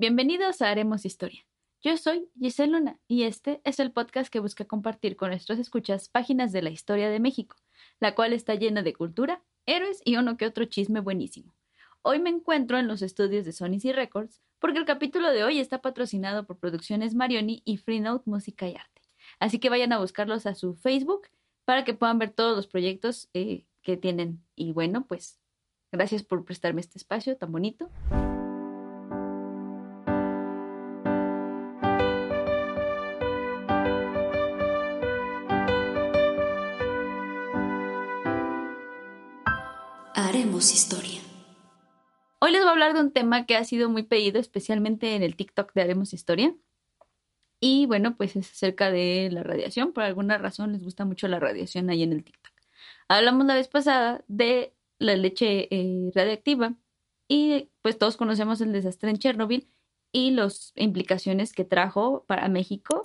Bienvenidos a Haremos Historia. Yo soy Giselle Luna y este es el podcast que busca compartir con nuestros escuchas páginas de la historia de México, la cual está llena de cultura, héroes y uno que otro chisme buenísimo. Hoy me encuentro en los estudios de Sony C Records porque el capítulo de hoy está patrocinado por Producciones Marioni y Freenote Música y Arte. Así que vayan a buscarlos a su Facebook para que puedan ver todos los proyectos eh, que tienen. Y bueno, pues gracias por prestarme este espacio tan bonito. Historia. Hoy les voy a hablar de un tema que ha sido muy pedido, especialmente en el TikTok de Haremos Historia. Y bueno, pues es acerca de la radiación. Por alguna razón les gusta mucho la radiación ahí en el TikTok. Hablamos la vez pasada de la leche eh, radiactiva y pues todos conocemos el desastre en Chernobyl y las implicaciones que trajo para México,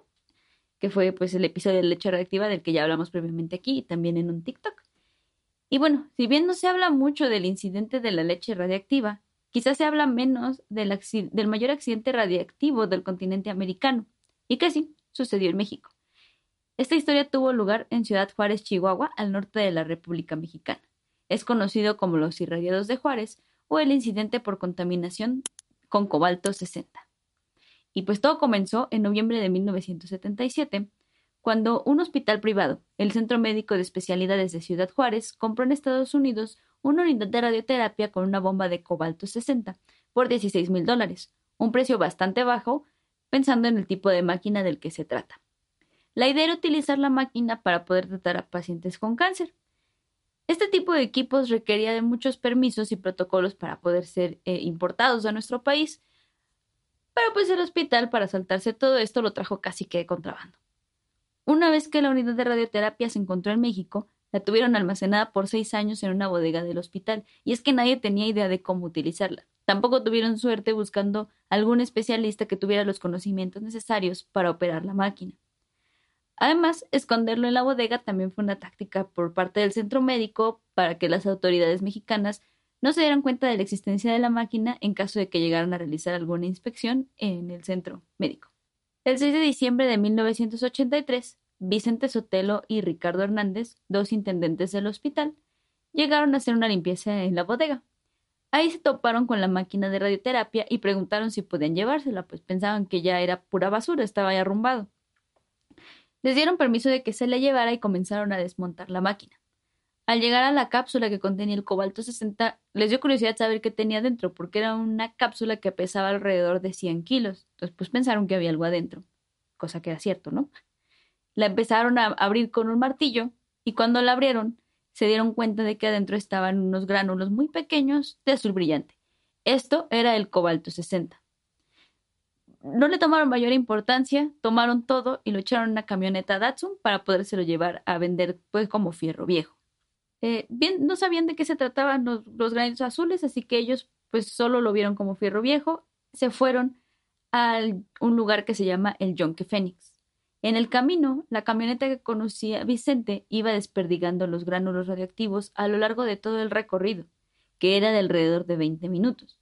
que fue pues el episodio de leche radiactiva del que ya hablamos previamente aquí y también en un TikTok. Y bueno, si bien no se habla mucho del incidente de la leche radiactiva, quizás se habla menos del, mayor accidente radiactivo del continente americano, y que sí, sucedió en México. Esta historia tuvo lugar en Ciudad Juárez, Chihuahua, al norte de la República Mexicana. Es conocido como los irradiados de Juárez o el incidente por contaminación con cobalto 60. Y pues todo comenzó en noviembre de 1977, cuando un hospital privado, el Centro Médico de Especialidades de Ciudad Juárez, compró en Estados Unidos una unidad de radioterapia con una bomba de cobalto 60 por 16 mil dólares, un precio bastante bajo pensando en el tipo de máquina del que se trata. La idea era utilizar la máquina para poder tratar a pacientes con cáncer. Este tipo de equipos requería de muchos permisos y protocolos para poder ser eh, importados a nuestro país, pero pues el hospital para saltarse todo esto lo trajo casi que de contrabando. Una vez que la unidad de radioterapia se encontró en México, la tuvieron almacenada por seis años en una bodega del hospital, y es que nadie tenía idea de cómo utilizarla. Tampoco tuvieron suerte buscando algún especialista que tuviera los conocimientos necesarios para operar la máquina. Además, esconderlo en la bodega también fue una táctica por parte del centro médico para que las autoridades mexicanas no se dieran cuenta de la existencia de la máquina en caso de que llegaran a realizar alguna inspección en el centro médico. El 6 de diciembre de 1983, Vicente Sotelo y Ricardo Hernández, dos intendentes del hospital, llegaron a hacer una limpieza en la bodega. Ahí se toparon con la máquina de radioterapia y preguntaron si podían llevársela, pues pensaban que ya era pura basura, estaba ya arrumbado. Les dieron permiso de que se la llevara y comenzaron a desmontar la máquina. Al llegar a la cápsula que contenía el cobalto 60, les dio curiosidad saber qué tenía dentro, porque era una cápsula que pesaba alrededor de 100 kilos. Entonces, pues pensaron que había algo adentro, cosa que era cierto, ¿no? La empezaron a abrir con un martillo y cuando la abrieron, se dieron cuenta de que adentro estaban unos gránulos muy pequeños de azul brillante. Esto era el cobalto 60. No le tomaron mayor importancia, tomaron todo y lo echaron en una camioneta Datsun para podérselo llevar a vender pues como fierro viejo. Eh, bien, no sabían de qué se trataban los, granitos azules, así que ellos pues solo lo vieron como fierro viejo, se fueron a un lugar que se llama el Yonke Fénix. En el camino, la camioneta que conocía Vicente iba desperdigando los gránulos radioactivos a lo largo de todo el recorrido, que era de alrededor de 20 minutos.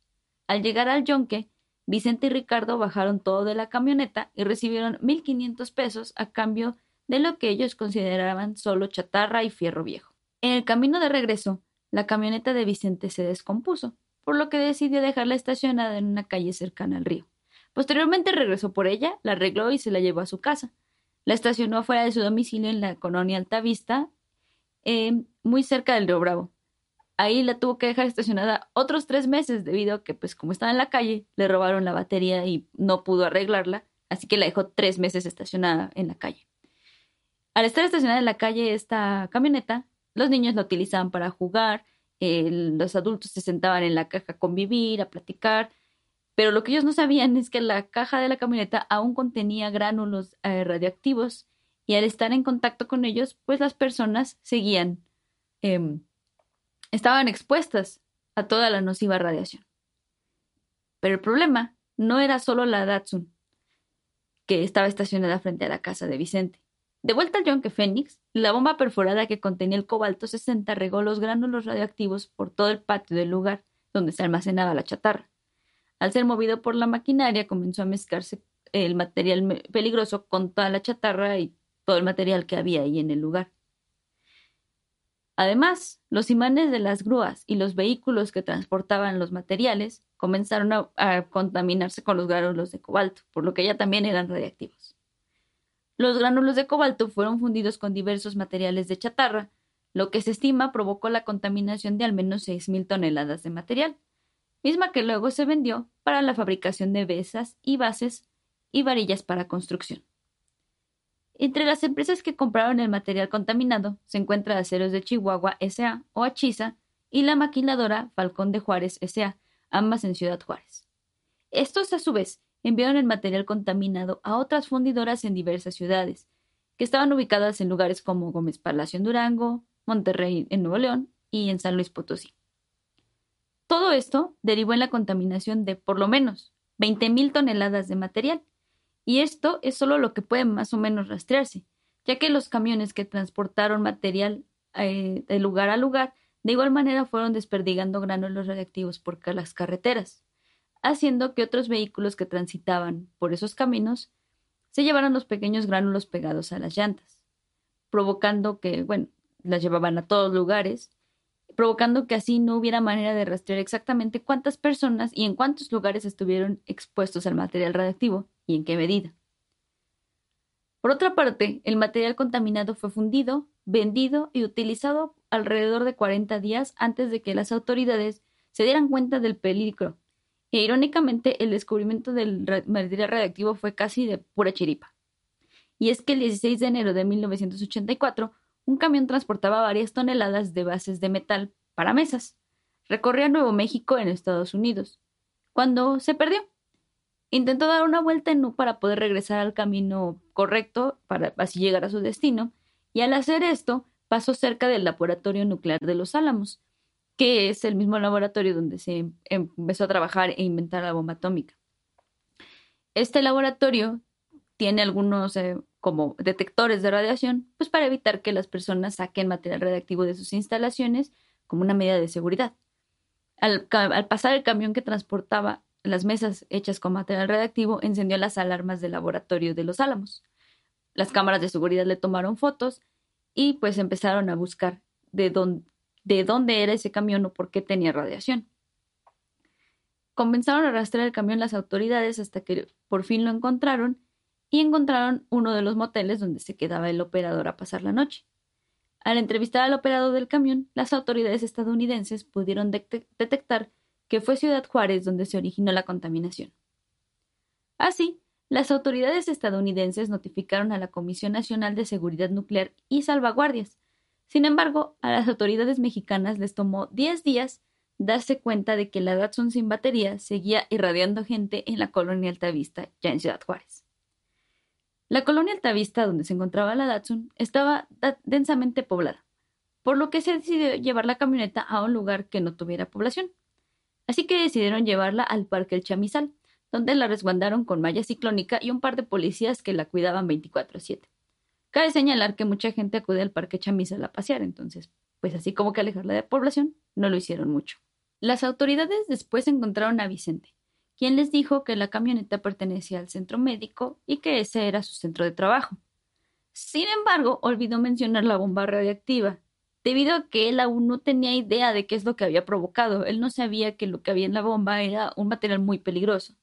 Al llegar al Yonke, Vicente y Ricardo bajaron todo de la camioneta y recibieron 1.500 pesos a cambio de lo que ellos consideraban solo chatarra y fierro viejo. En el camino de regreso, la camioneta de Vicente se descompuso, por lo que decidió dejarla estacionada en una calle cercana al río. Posteriormente regresó por ella, la arregló y se la llevó a su casa. La estacionó fuera de su domicilio en la colonia Altavista, eh, muy cerca del río Bravo. Ahí la tuvo que dejar estacionada otros tres meses debido a que, pues como estaba en la calle, le robaron la batería y no pudo arreglarla, así que la dejó tres meses estacionada en la calle. Al estar estacionada en la calle esta camioneta, los niños la utilizaban para jugar, los adultos se sentaban en la caja a convivir, a platicar, Pero lo que ellos no sabían es que la caja de la camioneta aún contenía gránulos eh, radioactivos y al estar en contacto con ellos, pues las personas seguían, em, estaban expuestas a toda la nociva radiación. Pero el problema no era solo la Datsun, que estaba estacionada frente a la casa de Vicente. De vuelta al Yonke Fénix, la bomba perforada que contenía el cobalto 60 regó los gránulos radioactivos por todo el patio del lugar donde se almacenaba la chatarra. Al ser movido por la maquinaria, comenzó a mezclarse el material peligroso con toda la chatarra y todo el material que había ahí en el lugar. Además, los imanes de las grúas y los vehículos que transportaban los materiales comenzaron a, contaminarse con los gránulos de cobalto, por lo que ya también eran radiactivos. Los gránulos de cobalto fueron fundidos con diversos materiales de chatarra, lo que se estima provocó la contaminación de al menos 6.000 toneladas de material, misma que luego se vendió para la fabricación de besas y bases y varillas para construcción. Entre las empresas que compraron el material contaminado se encuentra Aceros de Chihuahua S.A. o Achiza y la maquiladora Falcón de Juárez S.A., ambas en Ciudad Juárez. Estos, a su vez, enviaron el material contaminado a otras fundidoras en diversas ciudades, que estaban ubicadas en lugares como Gómez Palacio en Durango, Monterrey en Nuevo León y en San Luis Potosí. Todo esto derivó en la contaminación de por lo menos 20.000 toneladas de material, y esto es solo lo que puede más o menos rastrearse, ya que los camiones que transportaron material eh, de lugar a lugar de igual manera fueron desperdigando gránulos radiactivos por las carreteras, haciendo que otros vehículos que transitaban por esos caminos se llevaran los pequeños gránulos pegados a las llantas, provocando que, bueno, las llevaban a todos lugares, provocando que así no hubiera manera de rastrear exactamente cuántas personas y en cuántos lugares estuvieron expuestos al material radiactivo y en qué medida. Por otra parte, el material contaminado fue fundido, vendido y utilizado alrededor de 40 días antes de que las autoridades se dieran cuenta del peligro. E irónicamente, el descubrimiento del material radiactivo fue casi de pura chiripa. Y es que el 16 de enero de 1984, un camión transportaba varias toneladas de bases de metal para mesas. Recorría Nuevo México en Estados Unidos, cuando se perdió. Intentó dar una vuelta en U para poder regresar al camino correcto para así llegar a su destino, y al hacer esto pasó cerca del laboratorio nuclear de Los Álamos, que es el mismo laboratorio donde se empezó a trabajar e inventar la bomba atómica. Este laboratorio tiene algunos eh, como detectores de radiación, pues para evitar que las personas saquen material radiactivo de sus instalaciones como una medida de seguridad. al pasar el camión que transportaba las mesas hechas con material radiactivo encendió las alarmas del laboratorio de los Álamos. Las cámaras de seguridad le tomaron fotos y pues empezaron a buscar de dónde, de dónde era ese camión o por qué tenía radiación. Comenzaron a rastrear el camión las autoridades hasta que por fin lo encontraron y encontraron uno de los moteles donde se quedaba el operador a pasar la noche. Al entrevistar al operador del camión, las autoridades estadounidenses pudieron detectar que fue Ciudad Juárez donde se originó la contaminación. Así, las autoridades estadounidenses notificaron a la Comisión Nacional de Seguridad Nuclear y Salvaguardias. Sin embargo, a las autoridades mexicanas les tomó 10 días darse cuenta de que la Datsun sin batería seguía irradiando gente en la colonia Altavista, ya en Ciudad Juárez. La colonia Altavista, donde se encontraba la Datsun, estaba densamente poblada, por lo que se decidió llevar la camioneta a un lugar que no tuviera población. Así que decidieron llevarla al Parque El Chamizal, donde la resguardaron con malla ciclónica y un par de policías que la cuidaban 24/7. Cabe señalar que mucha gente acude al Parque Chamizal a pasear, entonces, pues así como que alejarla de la población, no lo hicieron mucho. Las autoridades después encontraron a Vicente, quien les dijo que la camioneta pertenecía al centro médico y que ese era su centro de trabajo. Sin embargo, olvidó mencionar la bomba radiactiva, debido a que él aún no tenía idea de qué es lo que había provocado. Él no sabía que lo que había en la bomba era un material muy peligroso.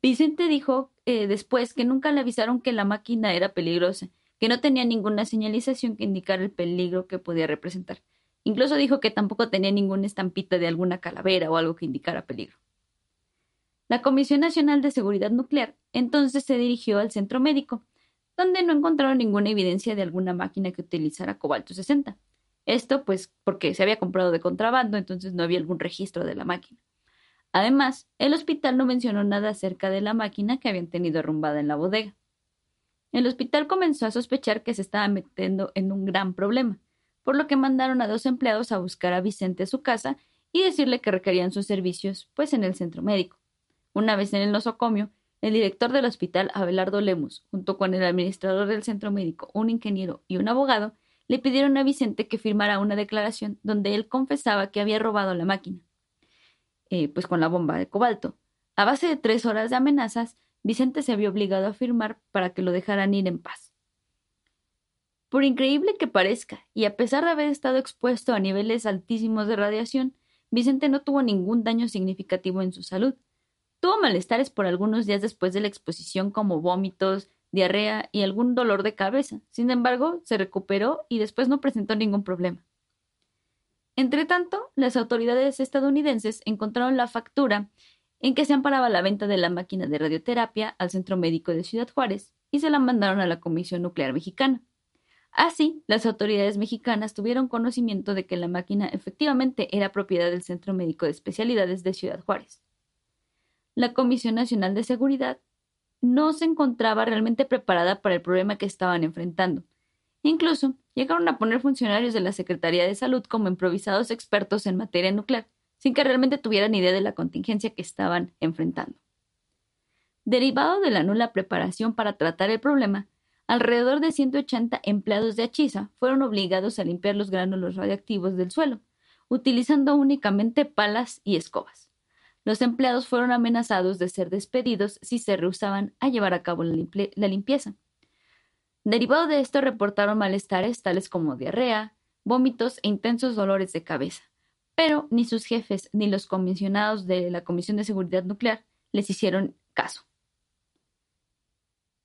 Vicente dijo eh, después que nunca le avisaron que la máquina era peligrosa, que no tenía ninguna señalización que indicara el peligro que podía representar. Incluso dijo que tampoco tenía ninguna estampita de alguna calavera o algo que indicara peligro. La Comisión Nacional de Seguridad Nuclear entonces se dirigió al centro médico, donde no encontraron ninguna evidencia de alguna máquina que utilizara cobalto 60. Esto pues porque se había comprado de contrabando, entonces no había algún registro de la máquina. Además, el hospital no mencionó nada acerca de la máquina que habían tenido arrumbada en la bodega. El hospital comenzó a sospechar que se estaba metiendo en un gran problema, por lo que mandaron a dos empleados a buscar a Vicente a su casa y decirle que requerían sus servicios, pues en el centro médico. Una vez en el nosocomio, el director del hospital, Abelardo Lemus, junto con el administrador del centro médico, un ingeniero y un abogado, le pidieron a Vicente que firmara una declaración donde él confesaba que había robado la máquina. Eh, pues con la bomba de cobalto. A base de tres horas de amenazas, Vicente se había obligado a firmar para que lo dejaran ir en paz. Por increíble que parezca, y a pesar de haber estado expuesto a niveles altísimos de radiación, Vicente no tuvo ningún daño significativo en su salud. Tuvo malestares por algunos días después de la exposición como vómitos, diarrea y algún dolor de cabeza. Sin embargo, se recuperó y después no presentó ningún problema. Entretanto, las autoridades estadounidenses encontraron la factura en que se amparaba la venta de la máquina de radioterapia al Centro Médico de Ciudad Juárez y se la mandaron a la Comisión Nuclear Mexicana. Así, las autoridades mexicanas tuvieron conocimiento de que la máquina efectivamente era propiedad del Centro Médico de Especialidades de Ciudad Juárez. La Comisión Nacional de Seguridad no se encontraba realmente preparada para el problema que estaban enfrentando. Incluso llegaron a poner funcionarios de la Secretaría de Salud como improvisados expertos en materia nuclear, sin que realmente tuvieran idea de la contingencia que estaban enfrentando. Derivado de la nula preparación para tratar el problema, alrededor de 180 empleados de Achisa fueron obligados a limpiar los gránulos radiactivos del suelo, utilizando únicamente palas y escobas. Los empleados fueron amenazados de ser despedidos si se rehusaban a llevar a cabo la limpieza. Derivado de esto reportaron malestares tales como diarrea, vómitos e intensos dolores de cabeza. Pero ni sus jefes ni los comisionados de la Comisión de Seguridad Nuclear les hicieron caso.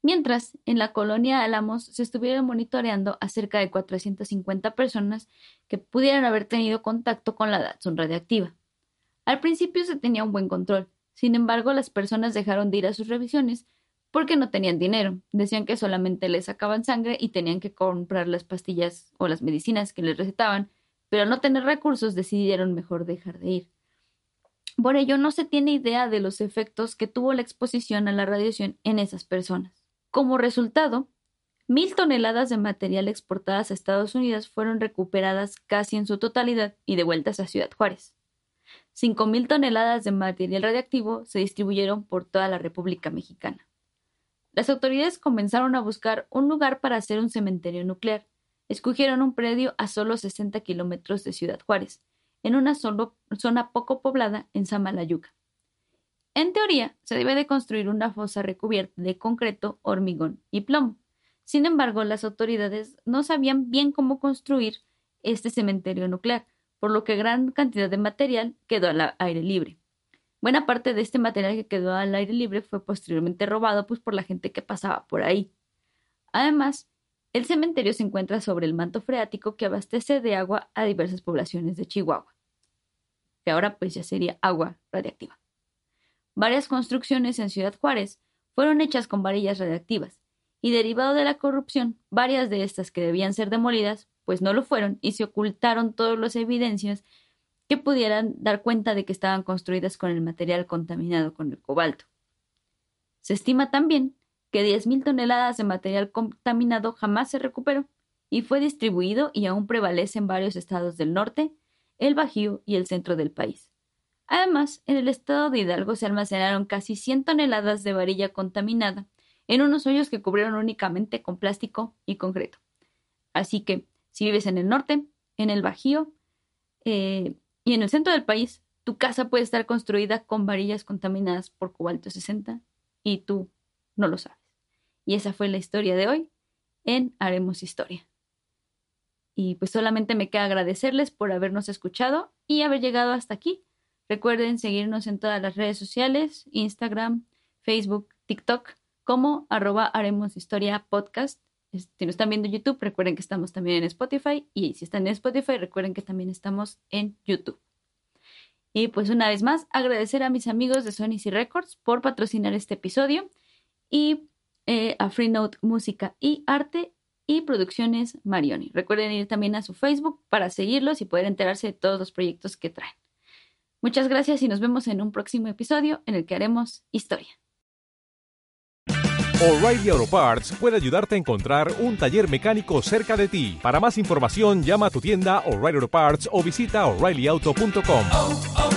Mientras, en la colonia Álamos se estuvieron monitoreando a cerca de 450 personas que pudieran haber tenido contacto con la Datsun radiactiva. Al principio se tenía un buen control, sin embargo las personas dejaron de ir a sus revisiones porque no tenían dinero. Decían que solamente les sacaban sangre y tenían que comprar las pastillas o las medicinas que les recetaban, pero al no tener recursos decidieron mejor dejar de ir. Por ello no se tiene idea de los efectos que tuvo la exposición a la radiación en esas personas. Como resultado, mil toneladas de material exportadas a Estados Unidos fueron recuperadas casi en su totalidad y devueltas a Ciudad Juárez. Cinco mil toneladas de material radiactivo se distribuyeron por toda la República Mexicana. Las autoridades comenzaron a buscar un lugar para hacer un cementerio nuclear. Escogieron un predio a solo 60 kilómetros de Ciudad Juárez, en una zona poco poblada en Samalayuca. En teoría, se debe de construir una fosa recubierta de concreto, hormigón y plomo. Sin embargo, las autoridades no sabían bien cómo construir este cementerio nuclear, por lo que gran cantidad de material quedó al aire libre. Buena parte de este material que quedó al aire libre fue posteriormente robado pues, por la gente que pasaba por ahí. Además, el cementerio se encuentra sobre el manto freático que abastece de agua a diversas poblaciones de Chihuahua, que ahora pues ya sería agua radiactiva. Varias construcciones en Ciudad Juárez fueron hechas con varillas radiactivas, y derivado de la corrupción, varias de estas que debían ser demolidas, pues no lo fueron y se ocultaron todas las evidencias que pudieran dar cuenta de que estaban construidas con el material contaminado con el cobalto. Se estima también que 10.000 toneladas de material contaminado jamás se recuperó y fue distribuido y aún prevalece en varios estados del norte, el Bajío y el centro del país. Además, en el estado de Hidalgo se almacenaron casi 100 toneladas de varilla contaminada en unos hoyos que cubrieron únicamente con plástico y concreto. Así que, si vives en el norte, en el Bajío, eh, y en el centro del país, tu casa puede estar construida con varillas contaminadas por cobalto 60 y tú no lo sabes. Y esa fue la historia de hoy en Haremos Historia. Y pues solamente me queda agradecerles por habernos escuchado y haber llegado hasta aquí. Recuerden seguirnos en todas las redes sociales, Instagram, Facebook, TikTok, como arroba Haremos Historia Podcast. Si nos están viendo YouTube, recuerden que estamos también en Spotify. Y si están en Spotify, recuerden que también estamos en YouTube. Y pues una vez más, agradecer a mis amigos de Sony y Records por patrocinar este episodio. Y eh, a Freenote Música y Arte y Producciones Marioni. Recuerden ir también a su Facebook para seguirlos y poder enterarse de todos los proyectos que traen. Muchas gracias y nos vemos en un próximo episodio en el que haremos historia. O'Reilly Auto Parts puede ayudarte a encontrar un taller mecánico cerca de ti. Para más información, llama a tu tienda O'Reilly Auto Parts o visita oreillyauto.com.